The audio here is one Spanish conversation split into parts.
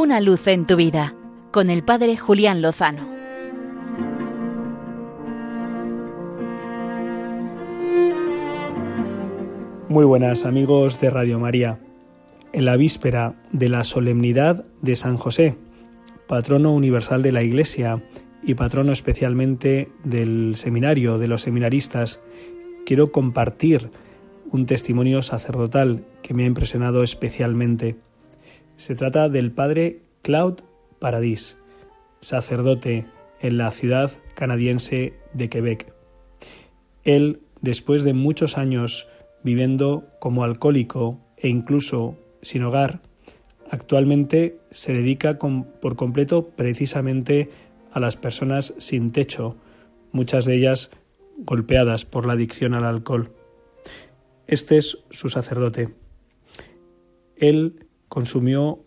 Una luz en tu vida con el Padre Julián Lozano. Muy buenas amigos de Radio María. En la víspera de la solemnidad de San José, patrono universal de la Iglesia y patrono especialmente del seminario, de los seminaristas, quiero compartir un testimonio sacerdotal que me ha impresionado especialmente. Se trata del padre Claude Paradis, sacerdote en la ciudad canadiense de Quebec. Él, después de muchos años viviendo como alcohólico e incluso sin hogar, actualmente se dedica por completo precisamente a las personas sin techo, muchas de ellas golpeadas por la adicción al alcohol. Este es su sacerdote. Él consumió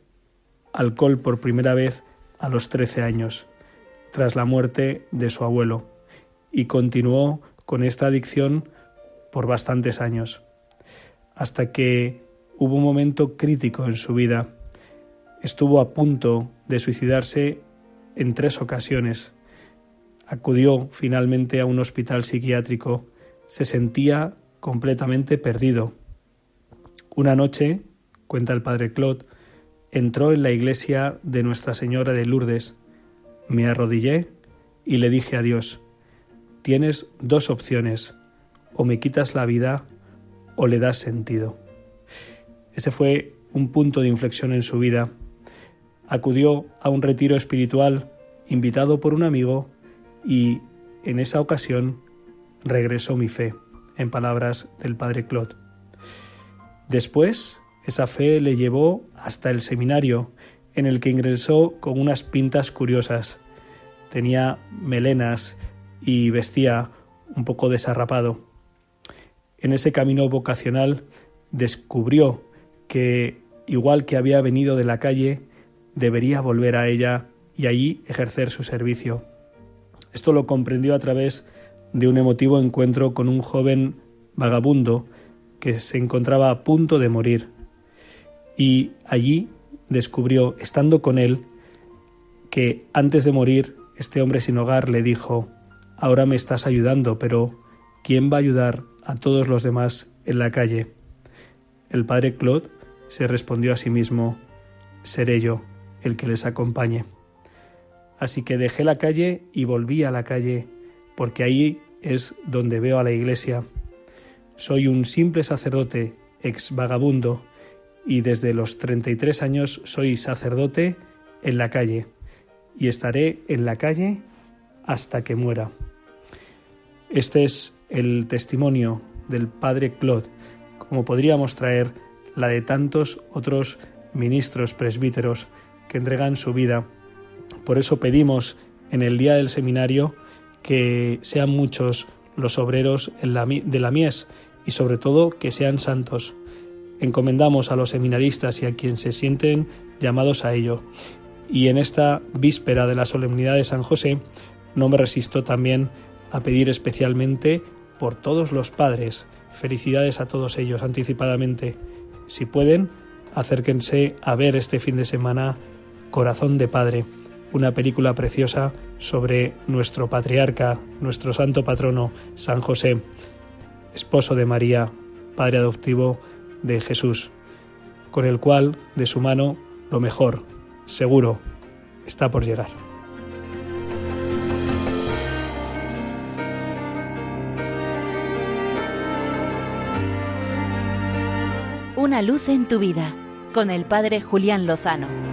alcohol por primera vez a los 13 años, tras la muerte de su abuelo, y continuó con esta adicción por bastantes años, hasta que hubo un momento crítico en su vida. Estuvo a punto de suicidarse en tres ocasiones. Acudió finalmente a un hospital psiquiátrico. Se sentía completamente perdido. Una noche, cuenta el padre Claude, entró en la iglesia de Nuestra Señora de Lourdes. Me arrodillé y le dije a Dios, tienes dos opciones, o me quitas la vida o le das sentido. Ese fue un punto de inflexión en su vida. Acudió a un retiro espiritual invitado por un amigo y en esa ocasión regresó mi fe en palabras del padre Claude. Después, esa fe le llevó hasta el seminario, en el que ingresó con unas pintas curiosas. Tenía melenas y vestía un poco desarrapado. En ese camino vocacional descubrió que, igual que había venido de la calle, debería volver a ella y allí ejercer su servicio. Esto lo comprendió a través de un emotivo encuentro con un joven vagabundo que se encontraba a punto de morir. Y allí descubrió, estando con él, que antes de morir este hombre sin hogar le dijo, ahora me estás ayudando, pero ¿quién va a ayudar a todos los demás en la calle? El padre Claude se respondió a sí mismo, seré yo el que les acompañe. Así que dejé la calle y volví a la calle porque ahí es donde veo a la iglesia. Soy un simple sacerdote, ex vagabundo, y desde los 33 años soy sacerdote en la calle, y estaré en la calle hasta que muera. Este es el testimonio del padre Claude, como podríamos traer la de tantos otros ministros presbíteros que entregan su vida. Por eso pedimos en el día del seminario que sean muchos los obreros de la mies y sobre todo que sean santos. Encomendamos a los seminaristas y a quienes se sienten llamados a ello. Y en esta víspera de la solemnidad de San José, no me resisto también a pedir especialmente por todos los padres. Felicidades a todos ellos anticipadamente. Si pueden, acérquense a ver este fin de semana Corazón de Padre una película preciosa sobre nuestro patriarca, nuestro santo patrono, San José, esposo de María, padre adoptivo de Jesús, con el cual, de su mano, lo mejor, seguro, está por llegar. Una luz en tu vida, con el Padre Julián Lozano.